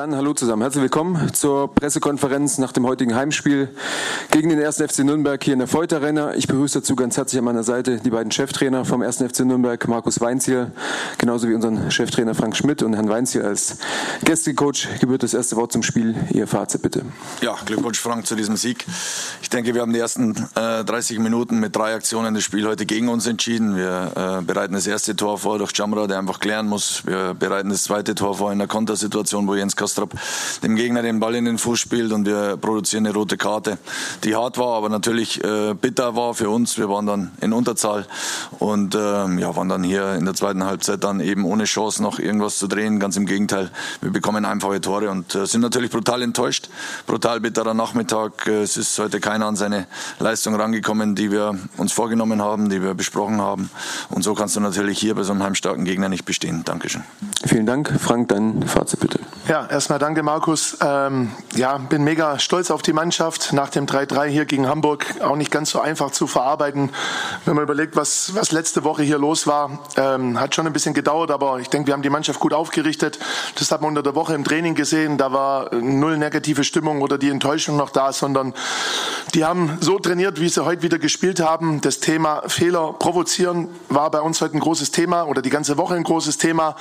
Dann hallo zusammen. Herzlich willkommen zur Pressekonferenz nach dem heutigen Heimspiel gegen den 1. FC Nürnberg hier in der Arena. Ich begrüße dazu ganz herzlich an meiner Seite die beiden Cheftrainer vom 1. FC Nürnberg, Markus Weinziel, genauso wie unseren Cheftrainer Frank Schmidt und Herrn Weinziel als Gästecoach. Gebührt das erste Wort zum Spiel. Ihr Fazit bitte. Ja, Glückwunsch Frank zu diesem Sieg. Ich denke, wir haben die ersten äh, 30 Minuten mit drei Aktionen das Spiel heute gegen uns entschieden. Wir äh, bereiten das erste Tor vor durch Jamra, der einfach klären muss. Wir bereiten das zweite Tor vor in der Kontersituation, wo Jens Kastrop dem Gegner den Ball in den Fuß spielt und wir produzieren eine rote Karte, die hart war, aber natürlich äh, bitter war für uns. Wir waren dann in Unterzahl und äh, ja, waren dann hier in der zweiten Halbzeit dann eben ohne Chance noch irgendwas zu drehen. Ganz im Gegenteil, wir bekommen einfache Tore und äh, sind natürlich brutal enttäuscht. Brutal bitterer Nachmittag. Äh, es ist heute keiner an seine Leistung rangekommen, die wir uns vorgenommen haben, die wir besprochen haben. Und so kannst du natürlich hier bei so einem heimstarken Gegner nicht bestehen. Dankeschön. Vielen Dank. Frank, dein Fazit bitte. Ja, erstmal danke Markus. Ähm, ja, bin mega stolz auf die Mannschaft. Nach dem 3-3 hier gegen Hamburg auch nicht ganz so einfach zu verarbeiten. Wenn man überlegt, was, was letzte Woche hier los war, ähm, hat schon ein bisschen gedauert, aber ich denke, wir haben die Mannschaft gut aufgerichtet. Das hat man unter der Woche im Training gesehen. Da war null negative Stimmung oder die Enttäuschung noch da, sondern die haben so trainiert, wie sie heute wieder gespielt haben. Das Thema Fehler provozieren war bei uns heute ein großes Thema oder die ganze Woche ein großes Thema.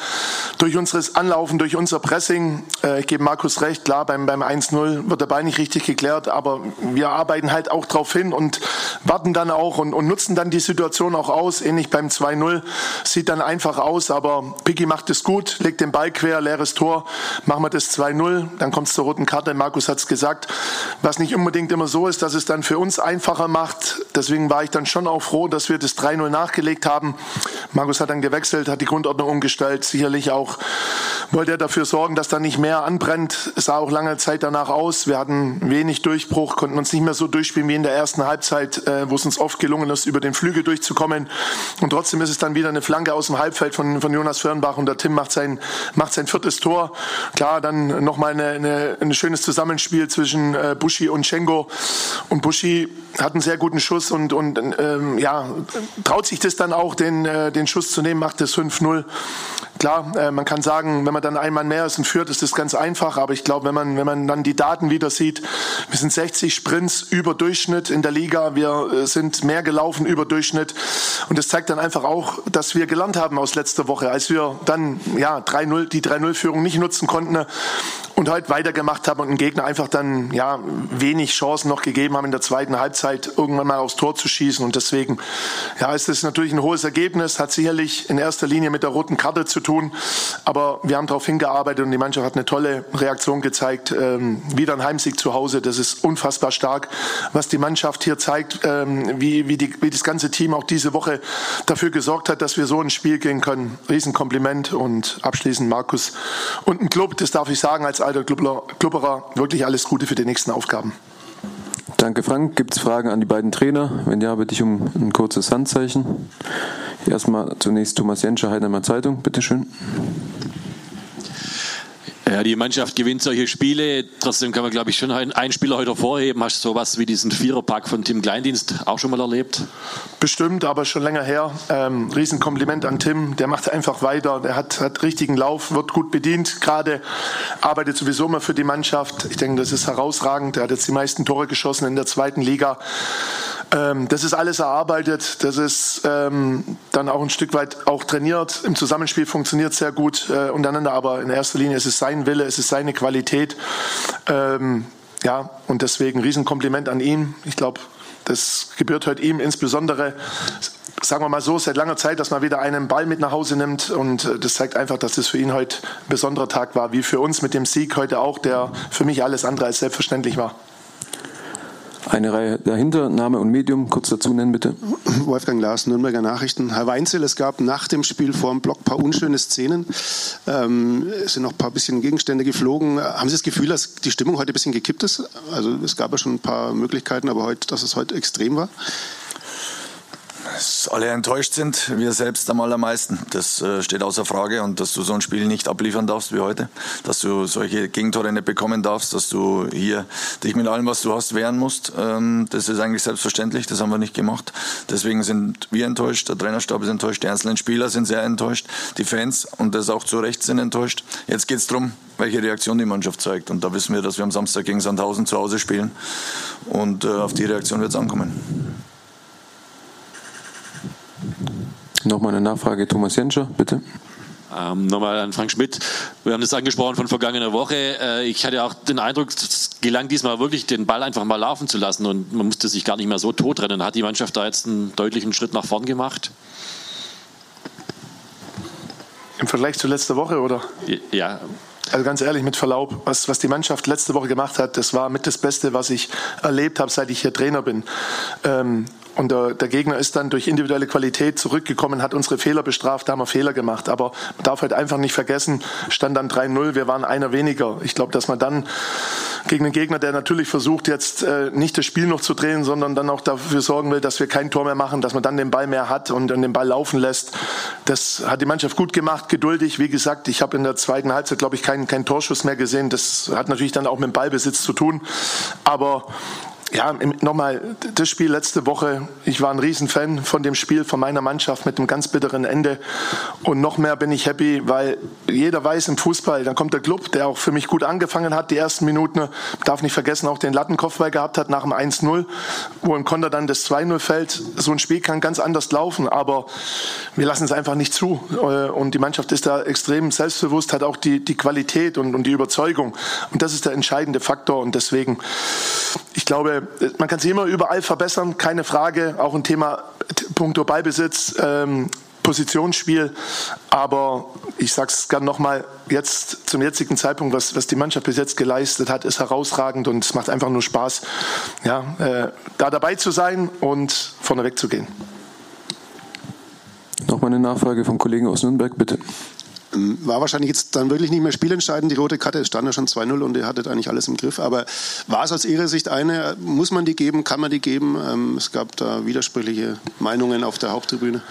Durch unseres Anlaufen, durch unser Pressing, äh, ich gebe Markus recht, klar, beim, beim 1-0 wird Ball nicht richtig geklärt, aber wir arbeiten halt auch drauf hin und warten dann auch und, und nutzen dann die Situation auch aus. Ähnlich beim 2-0 sieht dann einfach aus, aber Piggy macht es gut, legt den Ball quer, leeres Tor, machen wir das 2-0, dann kommt es zur roten Karte, Markus hat es gesagt, was nicht unbedingt immer so ist, dass es dann für uns einfacher macht. Deswegen war ich dann schon auch froh, dass wir das 3-0 nachgelegt haben. Markus hat dann gewechselt, hat die Grundordnung umgestellt, sicherlich auch wollte er dafür sorgen, dass da nicht mehr anbrennt. Es sah auch lange Zeit danach aus. Wir hatten wenig Durchbruch, konnten uns nicht mehr so durchspielen wie in der ersten Halbzeit, äh, wo es uns oft gelungen ist, über den Flügel durchzukommen. Und trotzdem ist es dann wieder eine Flanke aus dem Halbfeld von, von Jonas Fürnbach und der Tim macht sein, macht sein viertes Tor. Klar, dann nochmal eine, eine, ein schönes Zusammenspiel zwischen äh, Buschi und Schengo. Und Buschi hat einen sehr guten Schuss und, und ähm, ja, traut sich das dann auch, den, äh, den Schuss zu nehmen, macht das 5-0. Klar, äh, man kann sagen, wenn man dann ein Mann mehr ist und führt, ist das ganz einfach. Aber ich glaube, wenn man, wenn man dann die Daten wieder sieht, wir sind 60 Sprints über Durchschnitt in der Liga. Wir äh, sind mehr gelaufen über Durchschnitt. Und das zeigt dann einfach auch, dass wir gelernt haben aus letzter Woche, als wir dann ja 3-0, die 3-0-Führung nicht nutzen konnten und heute weitergemacht haben und den Gegner einfach dann ja wenig Chancen noch gegeben haben in der zweiten Halbzeit irgendwann mal aufs Tor zu schießen. Und deswegen ja, ist es natürlich ein hohes Ergebnis, hat sicherlich in erster Linie mit der roten Karte zu tun. Aber wir haben darauf hingearbeitet und die Mannschaft hat eine tolle Reaktion gezeigt. Ähm, wieder ein Heimsieg zu Hause, das ist unfassbar stark, was die Mannschaft hier zeigt, ähm, wie, wie, die, wie das ganze Team auch diese Woche dafür gesorgt hat, dass wir so ins Spiel gehen können. Riesenkompliment und abschließend Markus und ein Club, das darf ich sagen als alter Klubberer, wirklich alles Gute für die nächsten Aufgaben. Danke, Frank. Gibt es Fragen an die beiden Trainer? Wenn ja, bitte ich um ein kurzes Handzeichen. Erstmal zunächst Thomas Jenscher, Heidelberger Zeitung. Bitte schön. Ja, die Mannschaft gewinnt solche Spiele. Trotzdem kann man, glaube ich, schon einen Spieler heute hervorheben. Hast du sowas wie diesen Viererpack von Tim Kleindienst auch schon mal erlebt? Bestimmt, aber schon länger her. Ähm, Riesenkompliment an Tim. Der macht einfach weiter. Der hat, hat richtigen Lauf, wird gut bedient gerade, arbeitet sowieso immer für die Mannschaft. Ich denke, das ist herausragend. Er hat jetzt die meisten Tore geschossen in der zweiten Liga. Ähm, das ist alles erarbeitet, das ist ähm, dann auch ein Stück weit auch trainiert. Im Zusammenspiel funktioniert sehr gut äh, untereinander, aber in erster Linie ist es sein Wille, es ist seine Qualität. Ähm, ja, und deswegen Riesenkompliment an ihn. Ich glaube, das gebührt heute ihm insbesondere sagen wir mal so, seit langer Zeit, dass man wieder einen Ball mit nach Hause nimmt. Und äh, das zeigt einfach, dass es für ihn heute ein besonderer Tag war, wie für uns mit dem Sieg heute auch, der für mich alles andere als selbstverständlich war. Eine Reihe dahinter, Name und Medium, kurz dazu nennen bitte. Wolfgang Lars, Nürnberger Nachrichten. Herr Weinzel, es gab nach dem Spiel vor dem Block ein paar unschöne Szenen. Ähm, es sind noch ein paar bisschen Gegenstände geflogen. Haben Sie das Gefühl, dass die Stimmung heute ein bisschen gekippt ist? Also es gab ja schon ein paar Möglichkeiten, aber heute, dass es heute extrem war? Alle enttäuscht sind, wir selbst am allermeisten. Das äh, steht außer Frage und dass du so ein Spiel nicht abliefern darfst wie heute, dass du solche Gegentore nicht bekommen darfst, dass du hier dich mit allem, was du hast, wehren musst. Ähm, das ist eigentlich selbstverständlich, das haben wir nicht gemacht. Deswegen sind wir enttäuscht, der Trainerstab ist enttäuscht, die einzelnen Spieler sind sehr enttäuscht, die Fans und das auch zu Recht sind enttäuscht. Jetzt geht es darum, welche Reaktion die Mannschaft zeigt und da wissen wir, dass wir am Samstag gegen Sandhausen zu Hause spielen und äh, auf die Reaktion wird es ankommen. Nochmal eine Nachfrage, Thomas Jenscher, bitte. Ähm, nochmal an Frank Schmidt. Wir haben das angesprochen von vergangener Woche. Äh, ich hatte auch den Eindruck, es gelang diesmal wirklich, den Ball einfach mal laufen zu lassen und man musste sich gar nicht mehr so totrennen. Hat die Mannschaft da jetzt einen deutlichen Schritt nach vorn gemacht? Im Vergleich zu letzter Woche, oder? Ja. Also ganz ehrlich, mit Verlaub, was, was die Mannschaft letzte Woche gemacht hat, das war mit das Beste, was ich erlebt habe, seit ich hier Trainer bin. Ähm, und der, der, Gegner ist dann durch individuelle Qualität zurückgekommen, hat unsere Fehler bestraft, da haben wir Fehler gemacht. Aber man darf halt einfach nicht vergessen, stand dann 3-0, wir waren einer weniger. Ich glaube, dass man dann gegen einen Gegner, der natürlich versucht, jetzt äh, nicht das Spiel noch zu drehen, sondern dann auch dafür sorgen will, dass wir kein Tor mehr machen, dass man dann den Ball mehr hat und, und den Ball laufen lässt. Das hat die Mannschaft gut gemacht, geduldig. Wie gesagt, ich habe in der zweiten Halbzeit, glaube ich, keinen, keinen Torschuss mehr gesehen. Das hat natürlich dann auch mit dem Ballbesitz zu tun. Aber ja, nochmal, das Spiel letzte Woche, ich war ein Riesenfan von dem Spiel, von meiner Mannschaft mit einem ganz bitteren Ende. Und noch mehr bin ich happy, weil jeder weiß im Fußball, dann kommt der Club, der auch für mich gut angefangen hat, die ersten Minuten, darf nicht vergessen, auch den Lattenkopfball gehabt hat nach dem 1-0, wo im Konter dann das 2-0 fällt. So ein Spiel kann ganz anders laufen, aber wir lassen es einfach nicht zu. Und die Mannschaft ist da extrem selbstbewusst, hat auch die, die Qualität und, und die Überzeugung. Und das ist der entscheidende Faktor. Und deswegen, glaube, man kann sich immer überall verbessern, keine Frage. Auch ein Thema puncto Ballbesitz, ähm, Positionsspiel. Aber ich sage es gerne nochmal, jetzt zum jetzigen Zeitpunkt, was, was die Mannschaft bis jetzt geleistet hat, ist herausragend und es macht einfach nur Spaß, ja, äh, da dabei zu sein und vorneweg zu gehen. Nochmal eine Nachfrage vom Kollegen aus Nürnberg, bitte. Ähm, war wahrscheinlich jetzt dann wirklich nicht mehr spielentscheidend. Die rote Karte stand ja schon 2-0 und ihr hattet eigentlich alles im Griff. Aber war es aus Ihrer Sicht eine, muss man die geben, kann man die geben? Ähm, es gab da widersprüchliche Meinungen auf der Haupttribüne.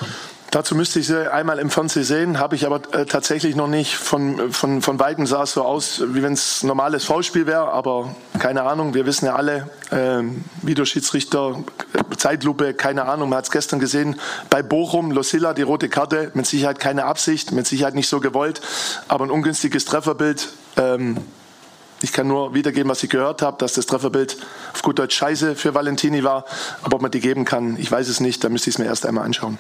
Dazu müsste ich sie einmal im Fernsehen sehen, habe ich aber äh, tatsächlich noch nicht. Von, von, von Weitem sah es so aus, wie wenn es normales Foulspiel wäre, aber keine Ahnung. Wir wissen ja alle, äh, Videoschiedsrichter, Zeitlupe, keine Ahnung. Man hat es gestern gesehen bei Bochum, Losilla, die rote Karte, mit Sicherheit keine Absicht, mit Sicherheit nicht so gewollt, aber ein ungünstiges Trefferbild. Ähm, ich kann nur wiedergeben, was ich gehört habe, dass das Trefferbild auf gut Deutsch scheiße für Valentini war. Aber ob man die geben kann, ich weiß es nicht. Da müsste ich es mir erst einmal anschauen.